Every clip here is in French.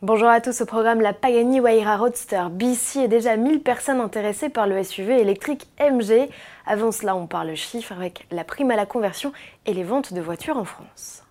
Bonjour à tous, au programme la Pagani Huayra Roadster BC et déjà 1000 personnes intéressées par le SUV électrique MG. Avant cela, on parle chiffres avec la prime à la conversion et les ventes de voitures en France.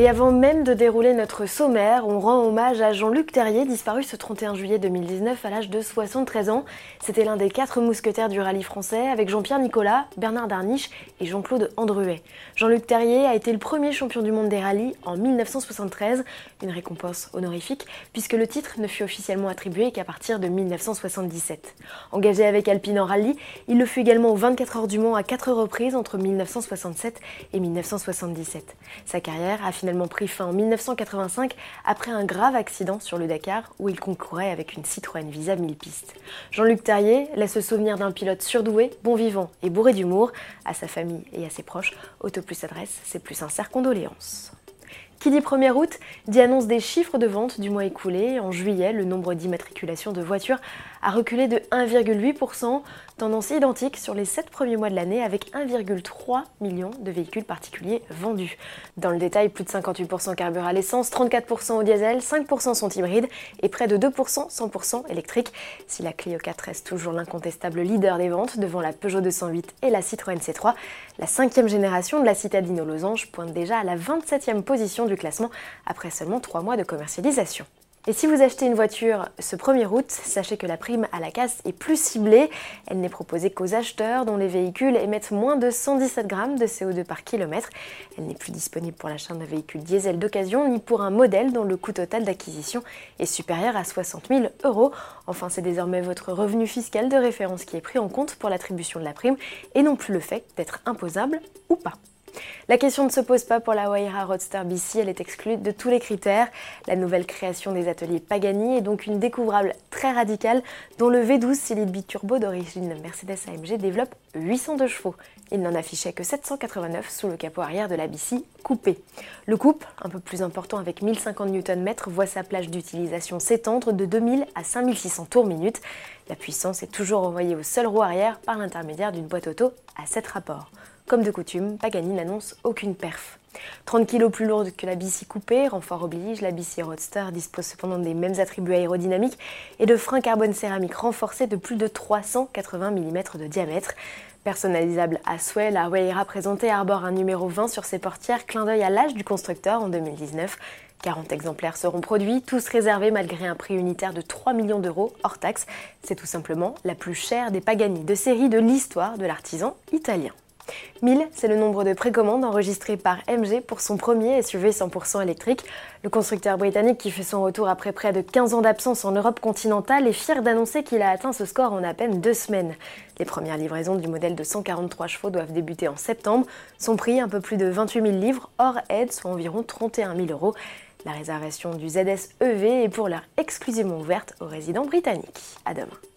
Et avant même de dérouler notre sommaire, on rend hommage à Jean-Luc Terrier, disparu ce 31 juillet 2019 à l'âge de 73 ans. C'était l'un des quatre mousquetaires du rallye français avec Jean-Pierre Nicolas, Bernard Darniche et Jean-Claude Andruet. Jean-Luc Terrier a été le premier champion du monde des rallyes en 1973, une récompense honorifique puisque le titre ne fut officiellement attribué qu'à partir de 1977. Engagé avec Alpine en rallye, il le fut également aux 24 heures du Mans à quatre reprises entre 1967 et 1977. Sa carrière a finalement pris fin en 1985 après un grave accident sur le Dakar où il concourait avec une Citroën Visa 1000 pistes. Jean-Luc Terrier laisse se souvenir d'un pilote surdoué, bon vivant et bourré d'humour. À sa famille et à ses proches, Autoplus adresse ses plus sincères condoléances. Qui dit 1er août dit annonce des chiffres de vente du mois écoulé. En juillet, le nombre d'immatriculations de voitures a reculé de 1,8%, tendance identique sur les 7 premiers mois de l'année avec 1,3 million de véhicules particuliers vendus. Dans le détail, plus de 58% carburent à l'essence, 34% au diesel, 5% sont hybrides et près de 2% 100% électriques. Si la Clio 4 reste toujours l'incontestable leader des ventes devant la Peugeot 208 et la Citroën C3, la cinquième génération de la citadine aux losanges pointe déjà à la 27e position classement après seulement 3 mois de commercialisation. Et si vous achetez une voiture ce 1er août, sachez que la prime à la casse est plus ciblée. Elle n'est proposée qu'aux acheteurs dont les véhicules émettent moins de 117 grammes de CO2 par kilomètre. Elle n'est plus disponible pour l'achat d'un véhicule diesel d'occasion ni pour un modèle dont le coût total d'acquisition est supérieur à 60 000 euros. Enfin, c'est désormais votre revenu fiscal de référence qui est pris en compte pour l'attribution de la prime et non plus le fait d'être imposable ou pas. La question ne se pose pas pour la Wayra Roadster BC, elle est exclue de tous les critères. La nouvelle création des ateliers Pagani est donc une découvrable très radicale dont le V12 Silide Biturbo d'origine Mercedes AMG développe 802 chevaux. Il n'en affichait que 789 sous le capot arrière de la BC coupé. Le couple, un peu plus important avec 1050 Nm, voit sa plage d'utilisation s'étendre de 2000 à 5600 tours minute. La puissance est toujours envoyée au seul roue arrière par l'intermédiaire d'une boîte auto à 7 rapports. Comme de coutume, Pagani n'annonce aucune perf. 30 kg plus lourde que la BC coupée, renfort oblige, la BC Roadster dispose cependant des mêmes attributs aérodynamiques et de freins carbone céramique renforcés de plus de 380 mm de diamètre. Personnalisable à souhait, la Wayra présentée arbore un numéro 20 sur ses portières, clin d'œil à l'âge du constructeur en 2019. 40 exemplaires seront produits, tous réservés malgré un prix unitaire de 3 millions d'euros hors taxe. C'est tout simplement la plus chère des Pagani de série de l'histoire de l'artisan italien. 1000, c'est le nombre de précommandes enregistrées par MG pour son premier SUV 100% électrique. Le constructeur britannique qui fait son retour après près de 15 ans d'absence en Europe continentale est fier d'annoncer qu'il a atteint ce score en à peine deux semaines. Les premières livraisons du modèle de 143 chevaux doivent débuter en septembre. Son prix, un peu plus de 28 000 livres hors aide, soit environ 31 000 euros. La réservation du ZS EV est pour l'heure exclusivement ouverte aux résidents britanniques. À demain.